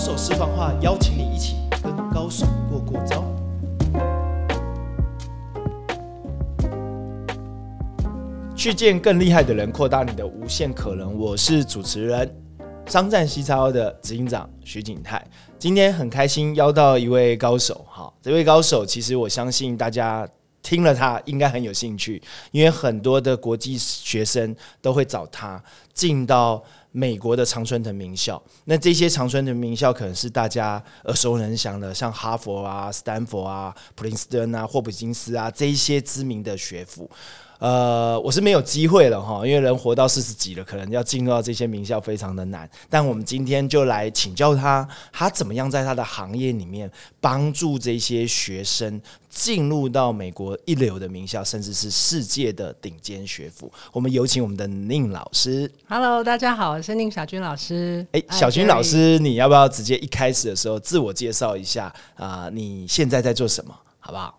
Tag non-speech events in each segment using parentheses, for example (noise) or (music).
手私房话，邀请你一起跟高手过过招。去见更厉害的人，扩大你的无限可能。我是主持人商战西超的执行长徐景泰。今天很开心邀到一位高手，哈，这位高手其实我相信大家听了他应该很有兴趣，因为很多的国际学生都会找他进到美国的常春藤名校。那这些常春藤名校可能是大家耳熟能详的，像哈佛啊、斯坦福啊、普林斯顿啊、霍普金斯啊这一些知名的学府。呃，我是没有机会了哈，因为人活到四十几了，可能要进入到这些名校非常的难。但我们今天就来请教他，他怎么样在他的行业里面帮助这些学生进入到美国一流的名校，甚至是世界的顶尖学府。我们有请我们的宁老师。Hello，大家好，我是宁小军老师。哎，小军老师，你要不要直接一开始的时候自我介绍一下啊、你现在在做什么，好不好？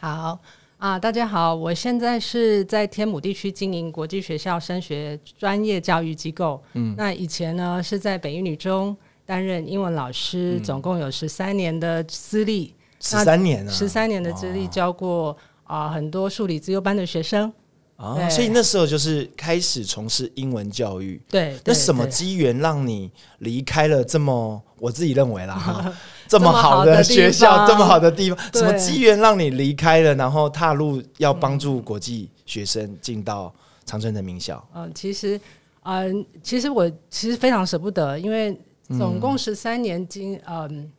好啊，大家好，我现在是在天母地区经营国际学校升学专业教育机构。嗯，那以前呢是在北一女中担任英文老师，总共有十三年的资历，十三年啊，十三年的资历教过啊、很多数理自由班的学生。啊，对。所以那时候就是开始从事英文教育。对，那什么机缘让你离开了这么，我自己认为啦哈，(laughs) (laughs) 这这么好的学校，这么好的地方，什么机缘让你离开了，然后踏入要帮助国际学生进到长春的名校？嗯，其实，嗯、其实我其实非常舍不得，因为总共十三年经，嗯，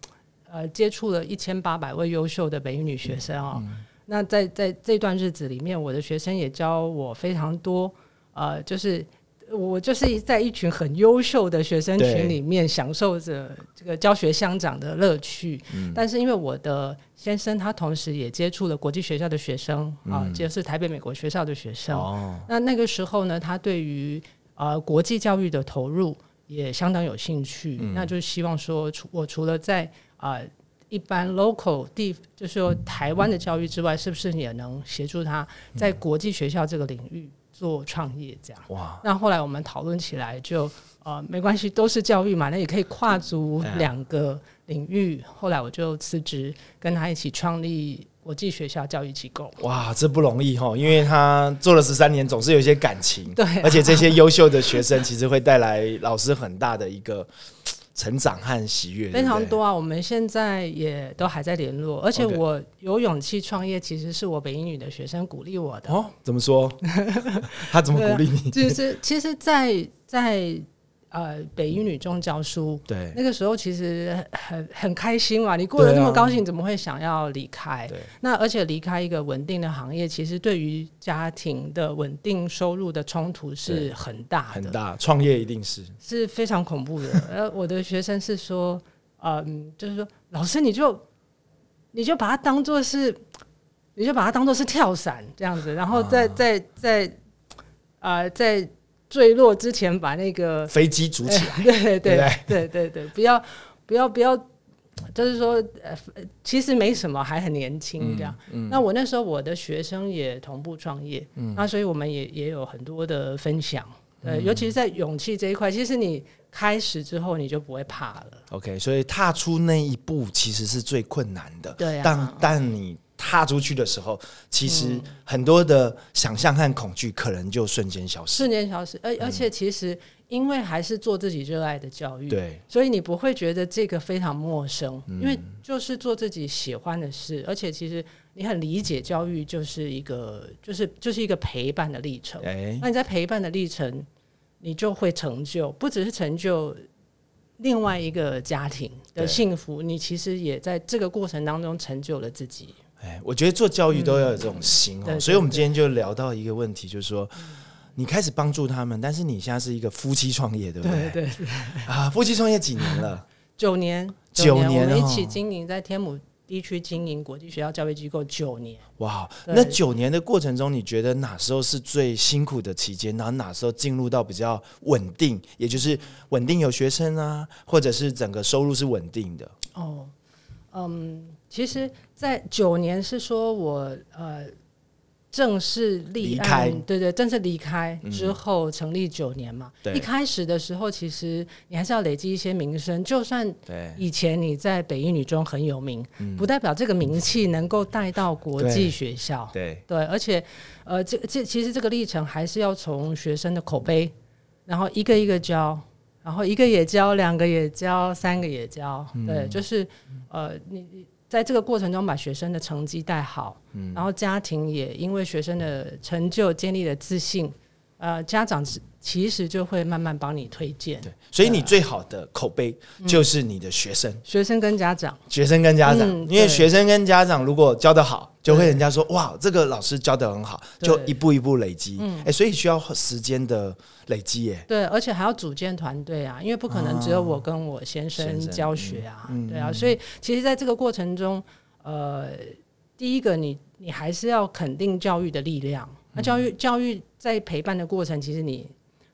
呃，接触了一千八百位优秀的北语女学生哦。那在在这段日子里面，我的学生也教我非常多，呃，就是我就是在一群很优秀的学生群里面享受着这个教学相长的乐趣。但是因为我的先生他同时也接触了国际学校的学生啊，就是台北美国学校的学生。哦，那那个时候呢，他对于呃国际教育的投入也相当有兴趣，那就希望说，除我除了在呃一般 local 地，就是说台湾的教育之外，是不是也能协助他在国际学校这个领域做创业？这样。哇，那后来我们讨论起来就，呃没关系，都是教育嘛，那也可以跨足两个领域。后来我就辞职，跟他一起创立国际学校教育机构。哇，这不容易哈，因为他做了十三年，总是有一些感情，(laughs) 对啊而且这些优秀的学生其实会带来老师很大的一个成长和喜悦，非常多啊，我们现在也都还在联络，而且我有勇气创业，其实是我北英语的学生鼓励我的。哦，怎么说？(laughs) 他怎么鼓励你？(laughs) 就是其实在，在呃北一女中教书，对那个时候其实很很开心嘛，你过得那么高兴，怎么会想要离开？对，那而且离开一个稳定的行业，其实对于家庭的稳定收入的冲突是很大的，很大，创业一定是是非常恐怖的。呃，(laughs) 我的学生是说，嗯，就是说，老师你就你就把它当做是，你就把它当做是跳伞这样子，然后再再再。啊呃在坠落之前把那个飞机组起来，(laughs) 对对对不对对对对，不要不要不要，就是说呃，其实没什么，还很年轻这样。嗯那我那时候我的学生也同步创业，那所以我们也也有很多的分享。嗯呃，尤其是在勇气这一块，其实你开始之后你就不会怕了。OK，所以踏出那一步其实是最困难的。对啊但但你踏出去的时候，其嗯实很多的想象和恐惧可能就瞬间消失。瞬间消失，而而且其实因为还是做自己热爱的教育，对，所以你不会觉得这个非常陌生，嗯因为就是做自己喜欢的事，而且其实你很理解教育就是一个就是就是一个陪伴的历程。哎，那你在陪伴的历程，你就会成就，不只是成就另外一个家庭的幸福，你其实也在这个过程当中成就了自己。哎，我觉得做教育都要有这种心哦。所以我们今天就聊到一个问题，就是说。你开始帮助他们，但是你现在是一个夫妻创业，对不对？对对，啊，夫妻创业几年了？(laughs) 九年，九年我们一哦起经营在天母地区经营国际学校教育机构九年。哇，那九年的过程中，你觉得哪时候是最辛苦的期间？然后哪时候进入到比较稳定，也就是稳定有学生啊，或者是整个收入是稳定的？哦，嗯，其实，在九年是说我呃正式立离开案，对对，正式离开之后成立九年嘛。对一开始的时候，其实你还是要累积一些名声，就算对以前你在北一女中很有名，不代表这个名气能够带到国际学校。对对，而且呃，这这其实这个历程还是要从学生的口碑，然后一个一个教，然后一个也教，两个也教，三个也教。对，就是呃，你你在这个过程中把学生的成绩带好，然后家庭也因为学生的成就建立了自信，呃，家长其其实就会慢慢帮你推荐。对，所以你最好的口碑就是你的学生，学生跟家长。学生跟家长，嗯因为学生跟家长如果教得好，就会人家说哇，这个老师教得很好，就一步一步累积。哎、所以需要时间的累积耶。对，而且还要组建团队啊，因为不可能只有我跟我先生先生。教学啊，对啊，所以其实在这个过程中，呃，第一个你你还是要肯定教育的力量。那教育教育在陪伴的过程，其实你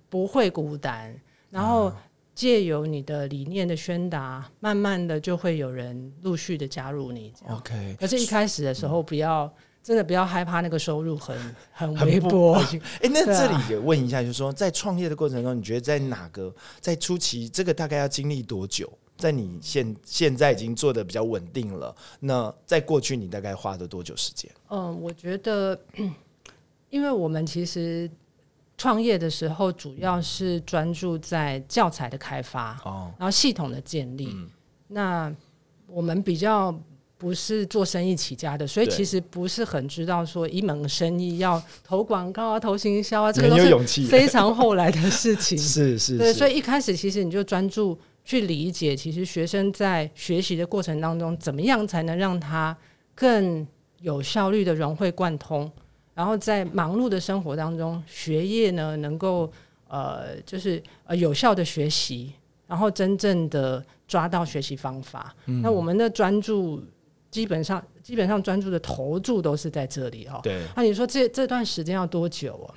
不会孤单，然后借由你的理念的宣达，慢慢的就会有人陆续的加入你。OK，可是，一开始的时候，不要真的不要害怕那个收入很 (laughs) 很微薄。(laughs) 哎、那这里也问一下，就是说在创业的过程中，你觉得在哪个在初期，这个大概要经历多久？在你现现在已经做的比较稳定了，那在过去你大概花了多久时间？嗯，我觉得，因为我们其实创业的时候，主要是专注在教材的开发，哦，然后系统的建立。那我们比较不是做生意起家的，所以其实不是很知道说一门生意要投广告啊、投行销啊，这个都是非常后来的事情。(laughs) 是是是，所以一开始其实你就专注去理解，其实学生在学习的过程当中，怎么样才能让他更有效率的融会贯通，然后在忙碌的生活当中，学业呢能够呃就是呃有效的学习，然后真正的抓到学习方法。那我们的专注基本上基本上专注的投注都是在这里哦。对，那你说这这段时间要多久啊？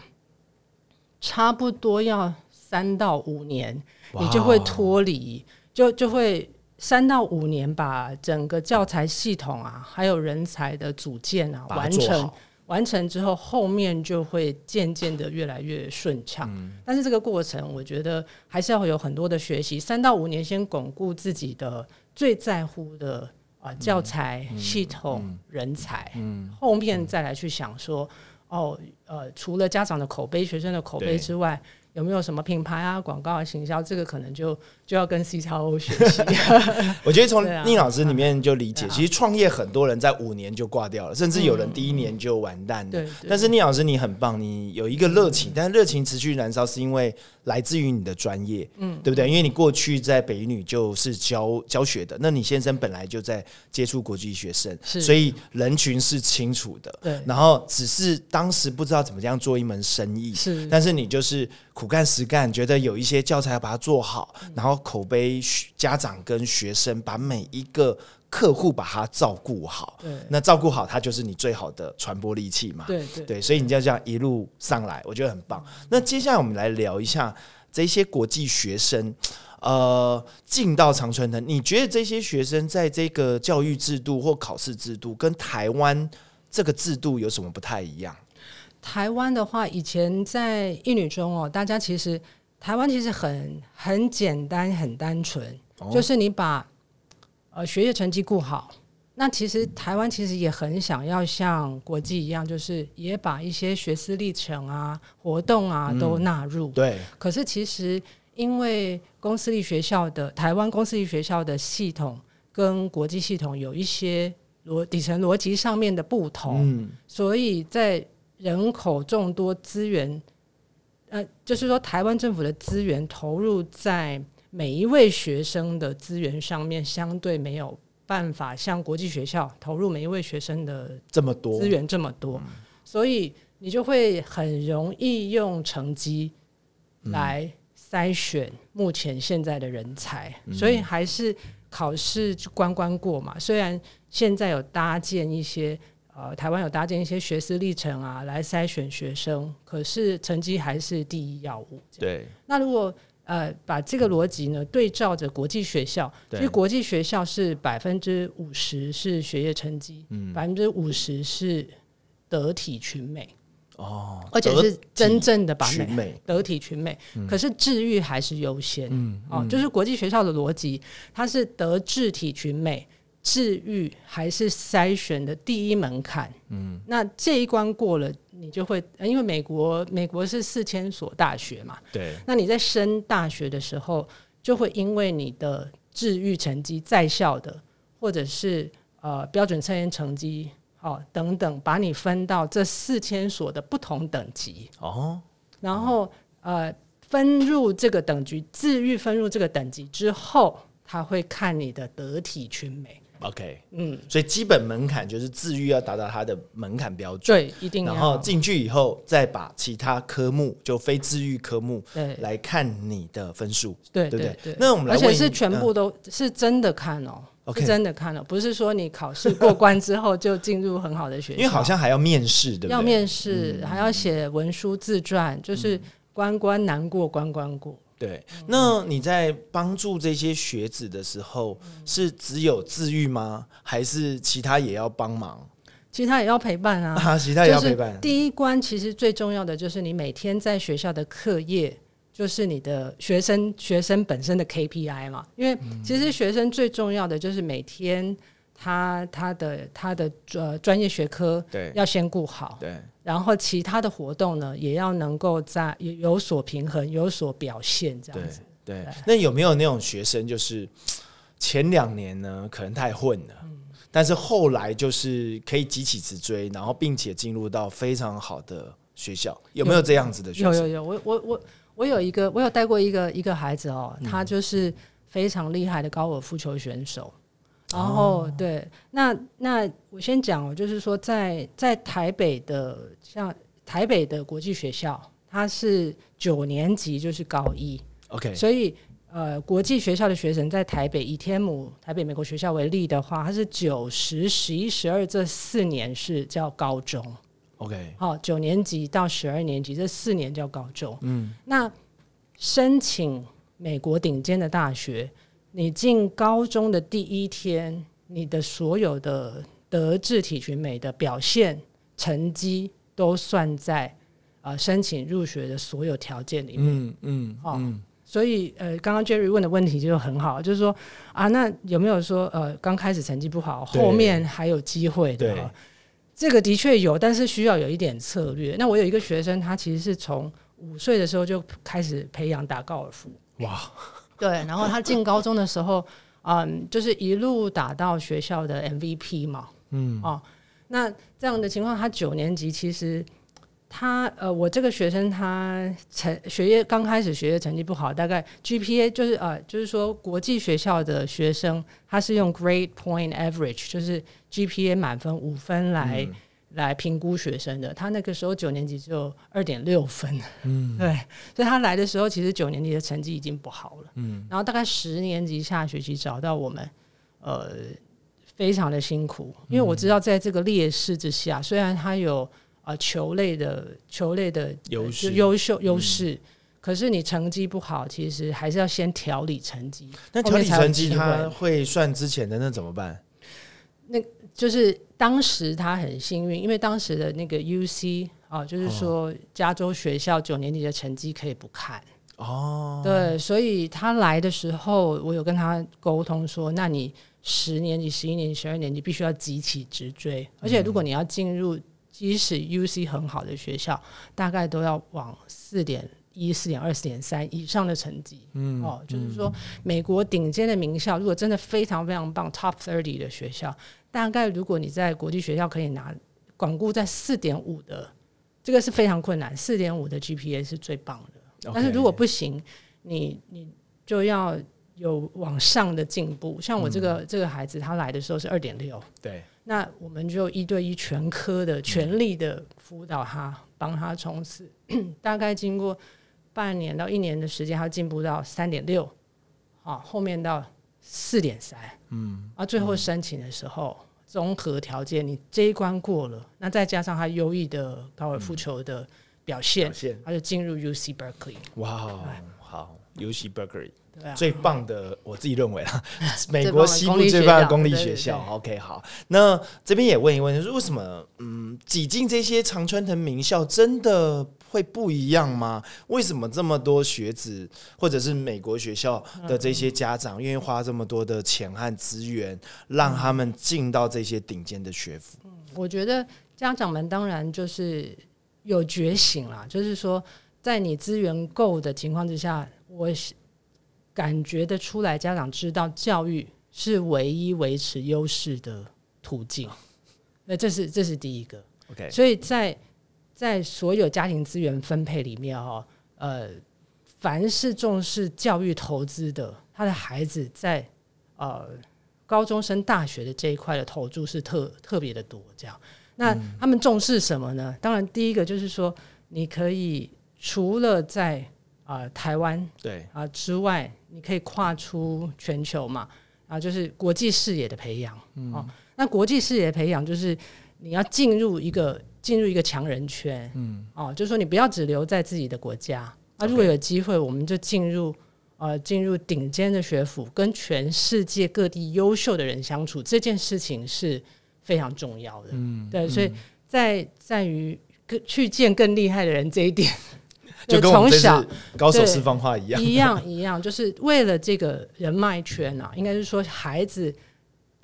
差不多要三到五年，你就会脱离，就就会三到五年把整个教材系统啊，还有人才的组建啊完成。完成之后，后面就会渐渐的越来越顺畅。嗯但是这个过程，我觉得还是要有很多的学习。三到五年，先巩固自己的最在乎的啊、嗯教材、系统、人才，后面再来去想说，哦，呃，除了家长的口碑、学生的口碑之外，有没有什么品牌啊、广告啊、行销？这个可能就就要跟 C 超 O 学习。(laughs) 我觉得从宁老师里面就理解，其实创业很多人在五年就挂掉了，甚至有人第一年就完蛋了。对对。但是宁老师你很棒，你有一个热情，但是热情持续燃烧是因为来自于你的专业，嗯，对不对？因为你过去在北一女就是教教学的，那你先生本来就在接触国际学生，是。所以人群是清楚的。对。然后只是当时不知道怎么样做一门生意，是。但是你就是苦干实干，觉得有一些教材要把它做好，然后口碑学家长跟学生把每一个客户把他照顾好，对那照顾好他就是你最好的传播利器嘛。对对对，所以你就这样一路上来，我觉得很棒。那接下来我们来聊一下这些国际学生。呃，进到常春藤，你觉得这些学生在这个教育制度或考试制度跟台湾这个制度有什么不太一样？台湾的话，以前在一女中哦，大家其实台湾其实很很简单、很单纯，哦就是你把呃学业成绩顾好。那其实台湾其实也很想要像国际一样，就是也把一些学思历程啊、活动啊都纳入。对，可是其实因为公私立学校的台湾公私立学校的系统跟国际系统有一些逻底层逻辑上面的不同，嗯，所以在人口众多、资源，呃，就是说台湾政府的资源投入在每一位学生的资源上面，相对没有办法像国际学校投入每一位学生的这么多资源这么多，所以你就会很容易用成绩来筛选目前现在的人才，所以还是考试就关关过嘛。虽然现在有搭建一些呃，台湾有搭建一些学思历程啊，来筛选学生，可是成绩还是第一要务。对那如果呃把这个逻辑呢对照着国际学校，对其实国际学校是百分之五十是学业成绩，嗯百分之五十是得体群美，哦，而且是真正的把美群美，得体群美。可是治愈还是优先，嗯哦，就是国际学校的逻辑，它是得智体群美。治愈还是筛选的第一门槛，嗯，那这一关过了，你就会，因为美国美国是四千所大学嘛，对，那你在升大学的时候，就会因为你的治愈成绩在校的，或者是呃标准测验成绩，哦等等，把你分到这四千所的不同等级，哦，然后呃分入这个等级，治愈分入这个等级之后，他会看你的得体群美。OK，嗯，所以基本门槛就是自愈要达到它的门槛标准，对，一定要。然后进去以后再把其他科目就非自愈科目对。来看你的分数，对对不对？对，那我们而且是全部都是真的看哦是真的看哦，不是说你考试过关之后就进入很好的学校，因为好像还要面试，对不对？要面试，还要写文书自传，就是关关难过关关过。对。那你在帮助这些学子的时候，是只有自愈吗？还是其他也要帮忙？其他也要陪伴啊，(laughs) 啊，其他也要陪伴。第一关其实最重要的就是你每天在学校的课业，就是你的学生学生本身的 KPI 嘛。因为其实学生最重要的就是每天他他的他的呃专业学科对要先顾好，对，然后其他的活动呢也要能够在有有所平衡，有所表现这样子。对，那有没有那种学生，就是前两年呢，可能太混了，嗯但是后来就是可以急起直追，然后并且进入到非常好的学校，有没有这样子的学生？有有有，我我我我有一个，我有带过一个一个孩子哦，他就是非常厉害的高尔夫球选手。然后、对，那那我先讲哦，就是说在在台北的像台北的国际学校，它是九年级就是高一，OK，所以呃，国际学校的学生在台北以天母台北美国学校为例的话，它是九十、十一、十二这四年是叫高中。OK，好，九年级到十二年级这四年叫高中。嗯，那申请美国顶尖的大学，你进高中的第一天，你的所有的德智体群美的表现成绩都算在呃申请入学的所有条件里面。嗯嗯哦嗯，所以呃，刚刚 Jerry 问的问题就很好，就是说啊，那有没有说呃，刚开始成绩不好，后面还有机会的？对这个的确有，但是需要有一点策略。那我有一个学生，他其实是从五岁的时候就开始培养打高尔夫，哇，对，然后他进高中的时候，嗯，就是一路打到学校的 MVP 嘛，嗯，哦，那这样的情况，他九年级其实他呃，我这个学生他成学业刚开始学业成绩不好，大概 GPA 就是呃，就是说国际学校的学生他是用 Grade Point Average，就是 GPA 满分五分来、来评估学生的。他那个时候九年级只有二点六分，嗯，(laughs) 对，所以他来的时候其实九年级的成绩已经不好了，嗯，然后大概十年级下学期找到我们，呃。非常的辛苦，因为我知道在这个劣势之下，虽然他有呃球类的球类的优势优秀优势，可是你成绩不好，其实还是要先调理成绩。那调理成绩他会算之前的，那怎么办？就是当时他很幸运，因为当时的那个 UC 啊，就是说加州学校九年级的成绩可以不看。哦，对，所以他来的时候，我有跟他沟通说，那你十年级、十一年级、十二年级必须要急起直追，而且如果你要进入即使 UC 很好的学校，大概都要往四点一、四点二、四点三以上的成绩。嗯，哦，就是说美国顶尖的名校，如果真的非常非常棒，Top thirty 的学校，大概如果你在国际学校可以拿广固在四点五的，这个是非常困难，四点五的 GPA 是最棒的。但是如果不行，你你就要有往上的进步。像我这个、这个孩子，他来的时候是二点六，对，那我们就一对一全科的全力的辅导他，帮他冲刺。(clears throat) 大概经过半年到一年的时间，他进步到三点六，啊，后面到四点三，嗯，啊，最后申请的时候。综合条件，你这一关过了，那再加上他优异的高尔夫球的表现，表现他就进入 UC Berkeley。哇，好，UC Berkeley，最棒的，我自己认为啦，(laughs) 美国西部最棒的公立学校。对 OK，好，那这边也问一问，就是为什么嗯挤进这些常春藤名校真的会不一样吗？为什么这么多学子或者是美国学校的这些家长愿意花这么多的钱和资源，让他们进到这些顶尖的学府？我觉得家长们当然就是有觉醒啦，就是说，在你资源够的情况之下，我是感觉得出来，家长知道教育是唯一维持优势的途径。(laughs) 那这是这是第一个。OK，所以在在所有家庭资源分配里面哦，呃，凡是重视教育投资的，他的孩子在呃高中升大学的这一块的投注是特特别的多。这样，那他们重视什么呢？当然，第一个就是说，你可以除了在啊、呃台湾对，啊、之外，你可以跨出全球嘛，啊，就是国际视野的培养。哦，那国际视野培养就是你要进入一个进入一个强人圈，嗯，哦，就是说你不要只留在自己的国家，啊，如果有机会，我们就进入呃进入顶尖的学府，跟全世界各地优秀的人相处，这件事情是非常重要的，嗯，对，所以在在于更去见更厉害的人这一点，(laughs) 就跟我们这从小高手对释放话一样。一样一样，就是为了这个人脉圈啊，应该是说孩子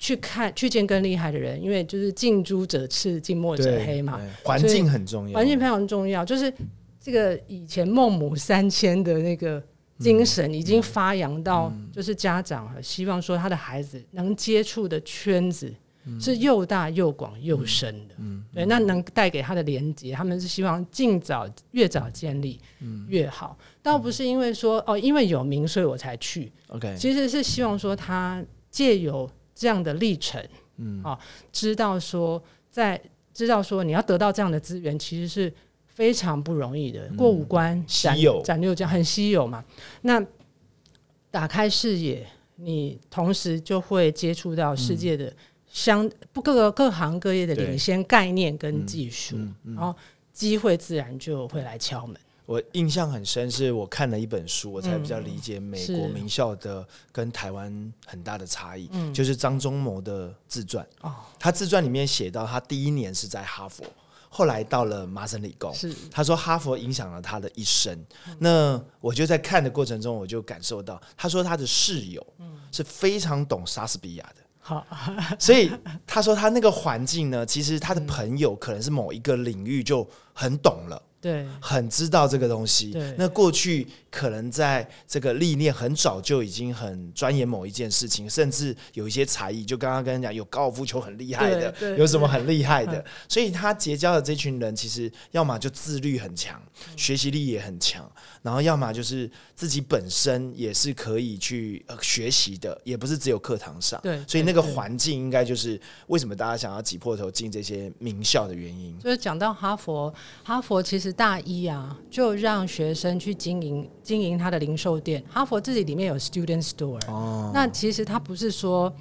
去看去见更厉害的人，因为就是近朱者赤，近墨者黑嘛，对环境很重要，环境非常重要。就是这个以前孟母三迁的那个精神已经发扬到，就是家长啊希望说他的孩子能接触的圈子。是又大又广又深的，嗯对，那能带给他的连接，他们是希望尽早越早建立越好，倒不是因为说哦，因为有名所以我才去，OK，其实是希望说他借由这样的历程，嗯，啊，知道说在知道说你要得到这样的资源，其实是非常不容易的，过五关斩斩六将，很稀有嘛。那打开视野，你同时就会接触到世界的相不各个各行各业的领先概念跟技术，然后机会自然就会来敲门。我印象很深，是我看了一本书，我才比较理解美国名校的跟台湾很大的差异，嗯就是张忠谋的自传。哦，他自传里面写到，他第一年是在哈佛，后来到了麻省理工。是他说哈佛影响了他的一生。那我就在看的过程中，我就感受到，他说他的室友是非常懂莎士比亚的。好，(laughs) 所以他说他那个环境呢，其实他的朋友可能是某一个领域就很懂了。对，很知道这个东西对。那过去可能在这个历练很早就已经很钻研某一件事情，甚至有一些才艺。就刚刚跟人讲，有高尔夫球很厉害的，有什么很厉害的。所以他结交的这群人，其实要么就自律很强，嗯学习力也很强，然后要么就是自己本身也是可以去、呃、学习的，也不是只有课堂上。对所以那个环境应该就是为什么大家想要挤破头进这些名校的原因。就是讲到哈佛，哈佛其实大一啊，就让学生去经营经营他的零售店。哈佛自己里面有 student store，、哦，那其实他不是说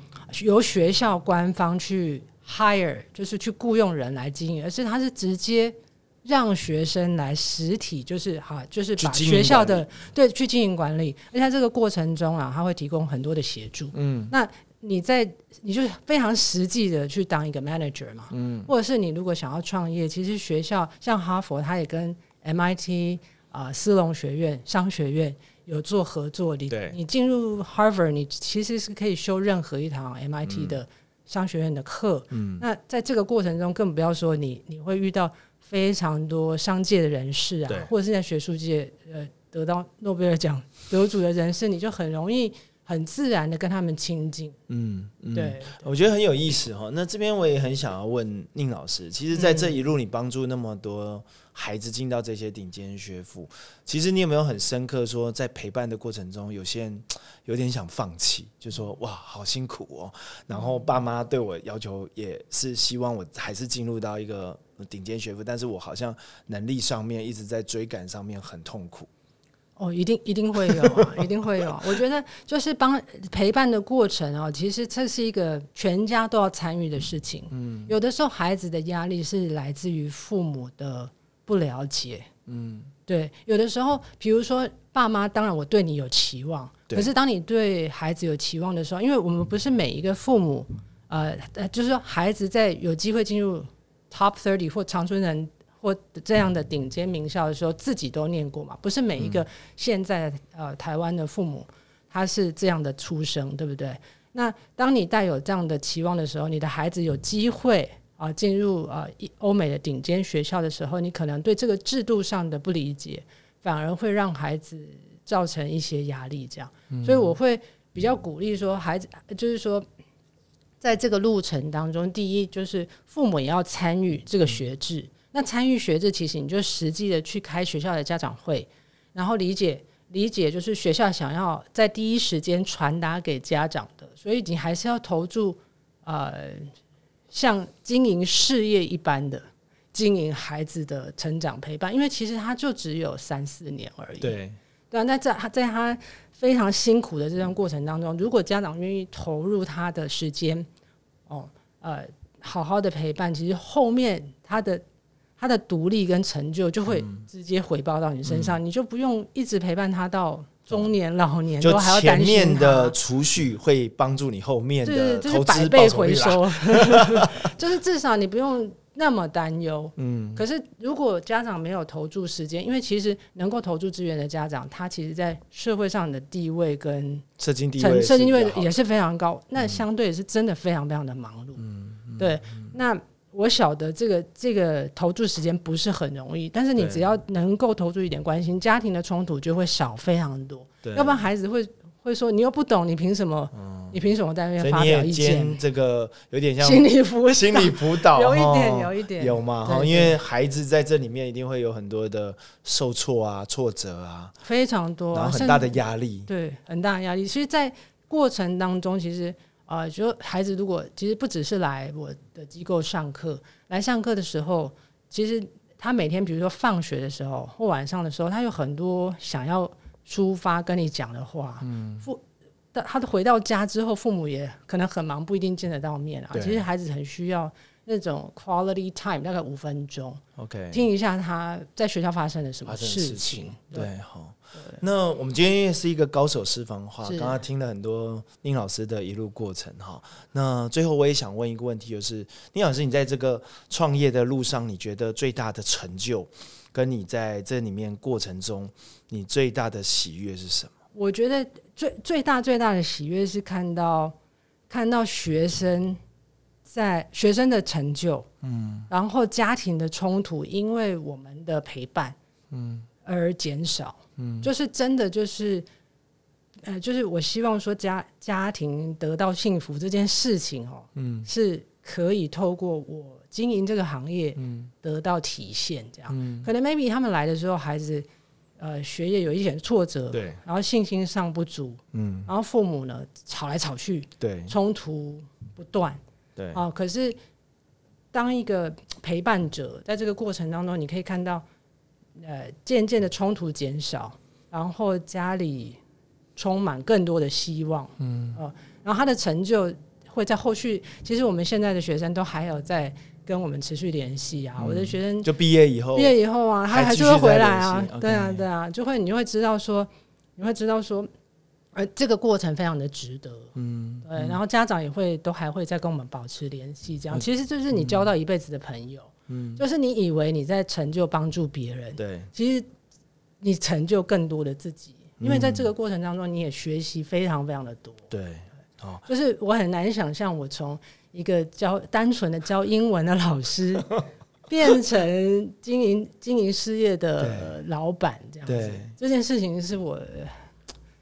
由学校官方去 hire，就是去雇佣人来经营，而是他是直接让学生来实体，就是哈，就是把学校的对去经营管理，而且在这个过程中啊，他会提供很多的协助。嗯，那你在你就是非常实际的去当一个 manager 嘛，嗯，或者是你如果想要创业，其实学校像哈佛，它也跟 MIT 啊、斯隆学院、商学院有做合作。你对你进入 Harvard，你其实是可以修任何一堂 MIT 的商学院的课。嗯，那在这个过程中，更不要说你你会遇到非常多商界的人士啊，或者是在学术界呃得到诺贝尔奖得主的人士，你就很容易很自然的跟他们亲近。嗯，嗯对，我觉得很有意思哈。那这边我也很想要问宁老师，其实，在这一路你帮助那么多孩子进到这些顶尖学府，其实你有没有很深刻说，在陪伴的过程中，有些人 (tsk) 有点想放弃，就说哇，好辛苦哦。然后爸妈对我要求也是希望我还是进入到一个顶尖学府，但是我好像能力上面一直在追赶上面很痛苦。哦，一定一定会有啊，一定会有。我觉得就是帮陪伴的过程哦，其实这是一个全家都要参与的事情。嗯，有的时候孩子的压力是来自于父母的不了解。嗯，对，有的时候，比如说爸妈，当然我对你有期望，可是当你对孩子有期望的时候，因为我们不是每一个父母，呃，呃就是说孩子在有机会进入 top thirty 或长春人或这样的顶尖名校的时候，自己都念过嘛，不是每一个现在呃台湾的父母他是这样的出生，对不对？那当你带有这样的期望的时候，你的孩子有机会啊进入呃一欧美的顶尖学校的时候，你可能对这个制度上的不理解，反而会让孩子造成一些压力。这样，所以我会比较鼓励说，孩子就是说，在这个路程当中，第一就是父母也要参与这个学制。那参与学制，其实你就实际的去开学校的家长会，然后理解理解，就是学校想要在第一时间传达给家长的，所以你还是要投注呃，像经营事业一般的经营孩子的成长陪伴，因为其实他就只有三四年而已。对，对啊，那在他在他非常辛苦的这段过程当中，如果家长愿意投入他的时间，哦，呃，好好的陪伴，其实后面他的他的独立跟成就就会直接回报到你身上，你就不用一直陪伴他到中年老年，就都还要前担心面的储蓄会帮助你后面对的，就是投资百倍。回收，(laughs) 就是至少你不用那么担忧。嗯，可是如果家长没有投注时间，因为其实能够投注资源的家长，他其实在社会上的地位跟社经地位社经地位也是非常高，那相对是真的非常非常的忙碌。嗯对，那我晓得这个这个投注时间不是很容易，但是你只要能够投注一点关心，家庭的冲突就会少非常多。对，要不然孩子会会说你又不懂，你凭什么？你凭什么在那边发表意见？这个有点像心理辅导心理辅导，(laughs) 有一点，有一点有嘛哈，因为孩子在这里面一定会有很多的受挫啊、挫折啊，非常多、啊，然后很大的压力。对，很大的压力。所以在过程当中，其实呃，就孩子如果其实不只是来我的机构上课，来上课的时候，其实他每天比如说放学的时候或晚上的时候，他有很多想要抒发跟你讲的话。嗯，父。但他回到家之后，父母也可能很忙，不一定见得到面啊。其实孩子很需要那种 quality time，大概五分钟，OK，听一下他在学校发生了什么事情。，对，好。那我们今天也是一个高手私房话，刚刚听了很多宁老师的一路过程哈。那最后我也想问一个问题，就是宁老师，你在这个创业的路上，你觉得最大的成就，跟你在这里面过程中，你最大的喜悦是什么？我觉得最最大最大的喜悦是看到看到学生在学生的成就，嗯，然后家庭的冲突，因为我们的陪伴，嗯，而减少，嗯，就是真的就是，呃，就是我希望说家家庭得到幸福这件事情哦，嗯，是可以透过我经营这个行业，嗯，得到体现，这样，嗯，可能 maybe 他们来的时候，孩子。呃，学业有一点挫折，对，然后信心上不足，嗯，然后父母呢吵来吵去，对，冲突不断对，啊。可是当一个陪伴者，在这个过程当中，你可以看到，呃，渐渐的冲突减少，然后家里充满更多的希望，嗯，呃，然后他的成就会在后续。其实我们现在的学生都还有在跟我们持续联系啊。我的学生就毕业以后毕，业以后啊，他还是会回来啊，对啊，对啊，就会你就会知道说，你会知道说，呃，这个过程非常的值得，嗯，对，然后家长也会都还会再跟我们保持联系，这样，其实就是你交到一辈子的朋友，嗯，就是你以为你在成就帮助别人，对，其实你成就更多的自己，因为在这个过程当中，你也学习非常非常的多，对，哦，就是我很难想象我从一个教单纯的教英文的老师，(laughs) 变成经营经营事业的老板这样子。这件事情是我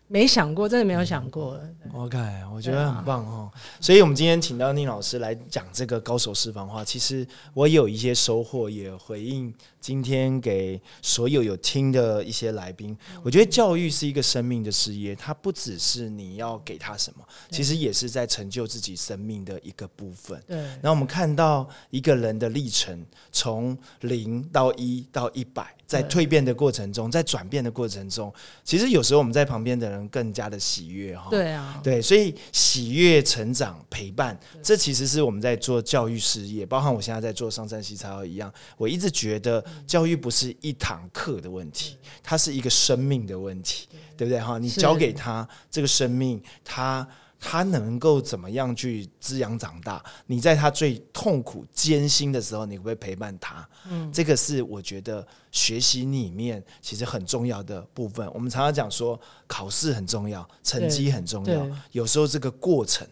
没想过，真的没有想过。OK，我觉得很棒哦。所以，我们今天请到宁老师来讲这个高手私房话，其实我有一些收获，也回应今天给所有有听的一些来宾。我觉得教育是一个生命的事业，它不只是你要给他什么，其实也是在成就自己生命的一个部分。对，然后我们看到一个人的历程，从零到一到一百，在蜕变的过程中，在转变的过程中，其实有时候我们在旁边的人更加的喜悦哈。对啊，对，所以喜悦、成长、陪伴，这其实是我们在做教育事业，包含我现在在做上山西超一样。我一直觉得教育不是一堂课的问题，它是一个生命的问题，对不对？哈，你教给他这个生命，他。他能够怎么样去滋养长大？你在他最痛苦艰辛的时候，你会不会陪伴他？嗯，这个是我觉得学习里面其实很重要的部分。我们常常讲说，考试很重要，成绩很重要，有时候这个过程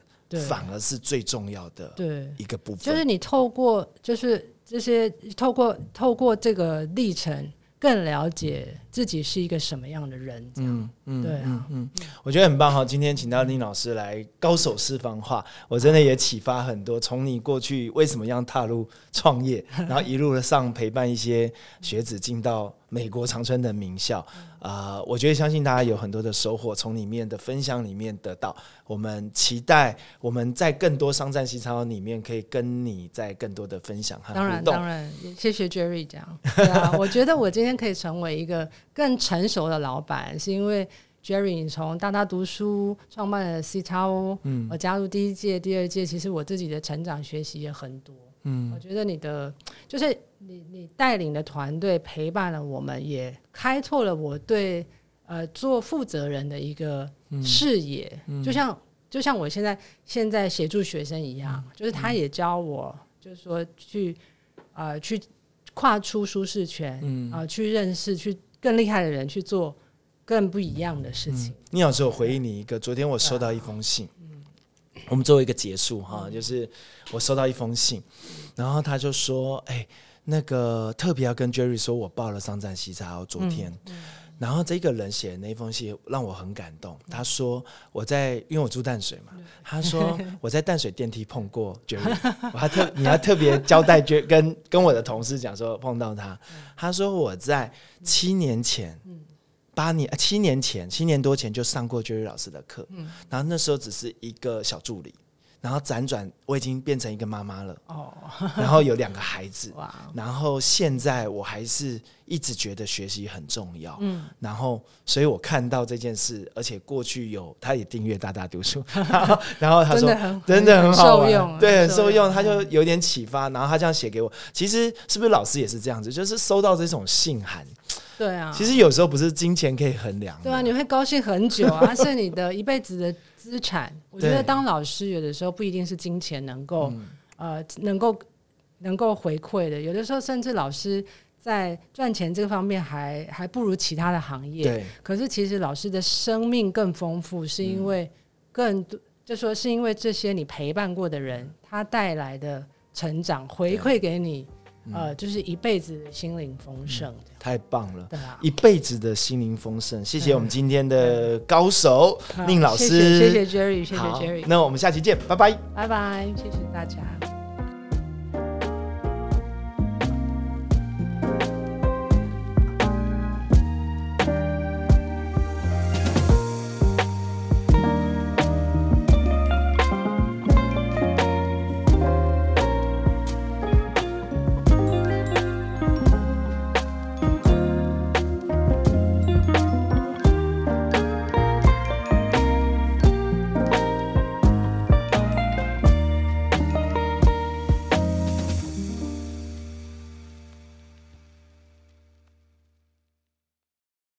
反而是最重要的一个部分。就是你透过，就是这些透过透过这个历程。更了解自己是一个什么样的人，嗯嗯，对啊，嗯，我觉得很棒哈。今天请到林老师来高手私房话，我真的也启发很多。从你过去为什么要踏入创业，(laughs) 然后一路的上陪伴一些学子进到。美国长春的名校啊，我觉得相信大家有很多的收获，从里面的分享里面得到。我们期待我们在更多商战西超里面可以跟你在更多的分享和当然，当然，谢谢 Jerry 讲。对啊，我觉得我今天可以成为一个更成熟的老板，是因为 Jerry 你从大大读书创办了西超，嗯，我加入第一届、第二届，其实我自己的成长学习也很多。嗯，我觉得你的就是你你带领的团队陪伴了我们，也开拓了我对呃做负责人的一个视野。就像就像我现在现在协助学生一样，就是他也教我，就是说去呃去跨出舒适圈，啊，去认识去更厉害的人，去做更不一样的事情。你有时候回应你一个，昨天我收到一封信。我们做一个结束哈，就是我收到一封信，然后他就说：“哎，那个特别要跟 Jerry 说，我报了商战西茶，昨天。”然后这个人写的那封信让我很感动。他说：“我在，因为我住淡水嘛，他说 (laughs) 我在淡水电梯碰过 Jerry，我还特你要特别交代，跟跟我的同事讲说碰到他。他说我在七年前。”八年七年前，七年多前就上过 Jerry 老师的课，嗯，然后那时候只是一个小助理，然后辗转我已经变成一个妈妈了，哦，然后有两个孩子，哇，然后现在我还是一直觉得学习很重要，嗯，然后所以我看到这件事，而且过去有他也订阅大大读书，(laughs) 然后他说真的很好用，对，很受用，他就有点启发，然后他这样写给我，其实是不是老师也是这样子，就是收到这种信函。对啊，其实有时候不是金钱可以衡量。对啊，你会高兴很久啊，(laughs) 是你的一辈子的资产。我觉得当老师有的时候不一定是金钱能够呃能够能够回馈的，有的时候甚至老师在赚钱这个方面还还不如其他的行业。对。可是其实老师的生命更丰富，是因为更多就说是因为这些你陪伴过的人，他带来的成长回馈给你。呃，就是一辈子心灵丰盛，太棒了！对啊，一辈子的心灵丰盛。谢谢我们今天的高手宁老师，谢谢 Jerry，谢谢 Jerry。那我们下期见，拜拜，拜拜，谢谢大家。